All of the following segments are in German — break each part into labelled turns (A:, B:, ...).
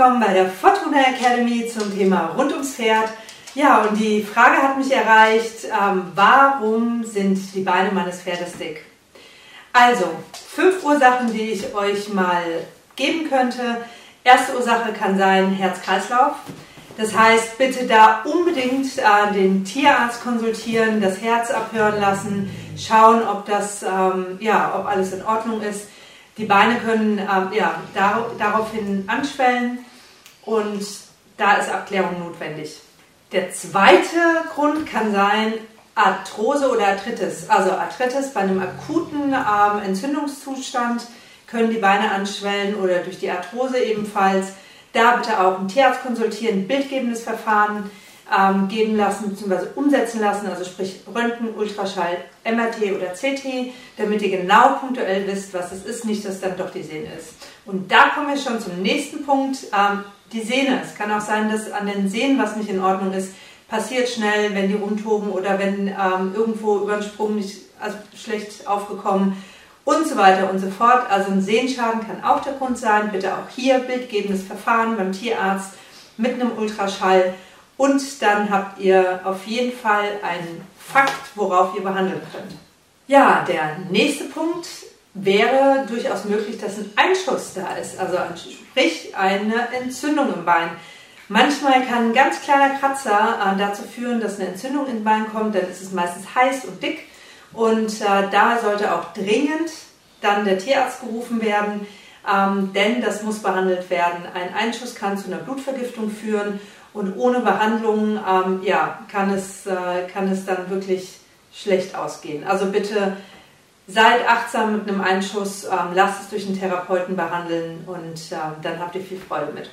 A: willkommen bei der Fortuna Academy zum Thema rund ums Pferd. Ja, und die Frage hat mich erreicht, ähm, warum sind die Beine meines Pferdes dick? Also, fünf Ursachen, die ich euch mal geben könnte. Erste Ursache kann sein Herz-Kreislauf. Das heißt, bitte da unbedingt äh, den Tierarzt konsultieren, das Herz abhören lassen, schauen, ob das, ähm, ja, ob alles in Ordnung ist. Die Beine können äh, ja, dar daraufhin anschwellen und da ist Abklärung notwendig. Der zweite Grund kann sein Arthrose oder Arthritis. Also Arthritis bei einem akuten ähm, Entzündungszustand können die Beine anschwellen oder durch die Arthrose ebenfalls. Da bitte auch einen Tierarzt konsultieren, bildgebendes Verfahren ähm, geben lassen bzw. umsetzen lassen, also sprich Röntgen, Ultraschall, MRT oder CT, damit ihr genau punktuell wisst, was es ist, nicht, dass dann doch die Sehne ist. Und da kommen wir schon zum nächsten Punkt, ähm, die Sehne. Es kann auch sein, dass an den Sehnen was nicht in Ordnung ist. Passiert schnell, wenn die rumtoben oder wenn ähm, irgendwo über den Sprung nicht also schlecht aufgekommen und so weiter und so fort. Also ein Sehenschaden kann auch der Grund sein. Bitte auch hier bildgebendes Verfahren beim Tierarzt mit einem Ultraschall und dann habt ihr auf jeden Fall einen Fakt, worauf ihr behandeln könnt. Ja, der nächste Punkt wäre durchaus möglich, dass ein Einschuss da ist, also sprich eine Entzündung im Bein. Manchmal kann ein ganz kleiner Kratzer äh, dazu führen, dass eine Entzündung im Bein kommt, dann ist es meistens heiß und dick und äh, da sollte auch dringend dann der Tierarzt gerufen werden, ähm, denn das muss behandelt werden. Ein Einschuss kann zu einer Blutvergiftung führen und ohne Behandlung ähm, ja, kann, es, äh, kann es dann wirklich schlecht ausgehen. Also bitte seid achtsam mit einem Einschuss, ähm, lasst es durch einen Therapeuten behandeln und ähm, dann habt ihr viel Freude mit.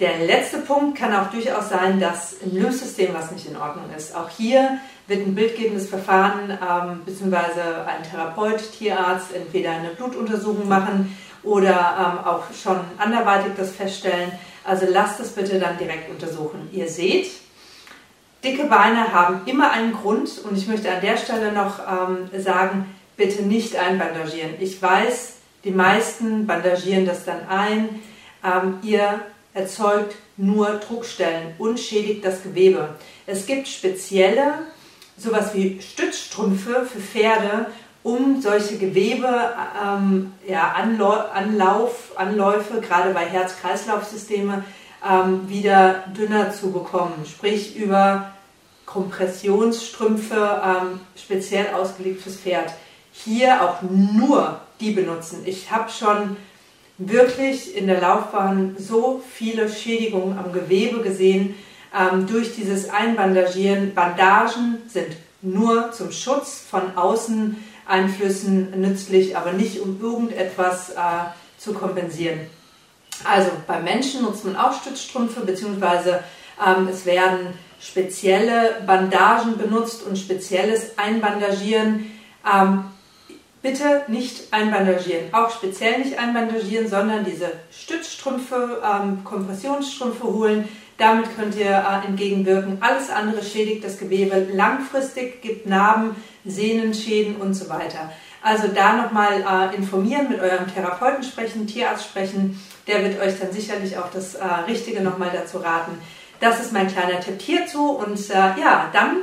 A: Der letzte Punkt kann auch durchaus sein, dass im Lymphsystem was nicht in Ordnung ist. Auch hier wird ein bildgebendes Verfahren ähm, bzw. ein Therapeut, Tierarzt entweder eine Blutuntersuchung machen oder ähm, auch schon anderweitig das feststellen. Also lasst es bitte dann direkt untersuchen. Ihr seht, dicke Beine haben immer einen Grund und ich möchte an der Stelle noch ähm, sagen, bitte nicht einbandagieren. Ich weiß, die meisten bandagieren das dann ein. Ähm, ihr erzeugt nur Druckstellen und schädigt das Gewebe. Es gibt spezielle, sowas wie Stützstrümpfe für Pferde, um solche Gewebe, ähm, ja, gerade bei Herz-Kreislauf-Systeme, ähm, wieder dünner zu bekommen. Sprich über Kompressionsstrümpfe, ähm, speziell ausgelegt fürs Pferd. Hier auch nur die benutzen. Ich habe schon wirklich in der Laufbahn so viele Schädigungen am Gewebe gesehen ähm, durch dieses Einbandagieren. Bandagen sind nur zum Schutz von außen Einflüssen nützlich, aber nicht um irgendetwas äh, zu kompensieren. Also bei Menschen nutzt man auch Stützstrümpfe, beziehungsweise ähm, es werden spezielle Bandagen benutzt und spezielles Einbandagieren. Ähm, bitte nicht einbandagieren, auch speziell nicht einbandagieren, sondern diese Stützstrümpfe, ähm, Kompressionsstrümpfe holen. Damit könnt ihr äh, entgegenwirken. Alles andere schädigt das Gewebe langfristig, gibt Narben, Sehnenschäden und so weiter. Also da nochmal äh, informieren, mit eurem Therapeuten sprechen, Tierarzt sprechen. Der wird euch dann sicherlich auch das äh, Richtige nochmal dazu raten. Das ist mein kleiner Tipp hierzu. Und äh, ja, dann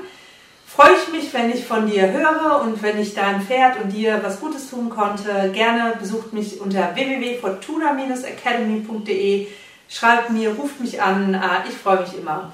A: freue ich mich, wenn ich von dir höre und wenn ich deinem Pferd und dir was Gutes tun konnte. Gerne besucht mich unter www.fortuna-academy.de. Schreibt mir, ruft mich an. Äh, ich freue mich immer.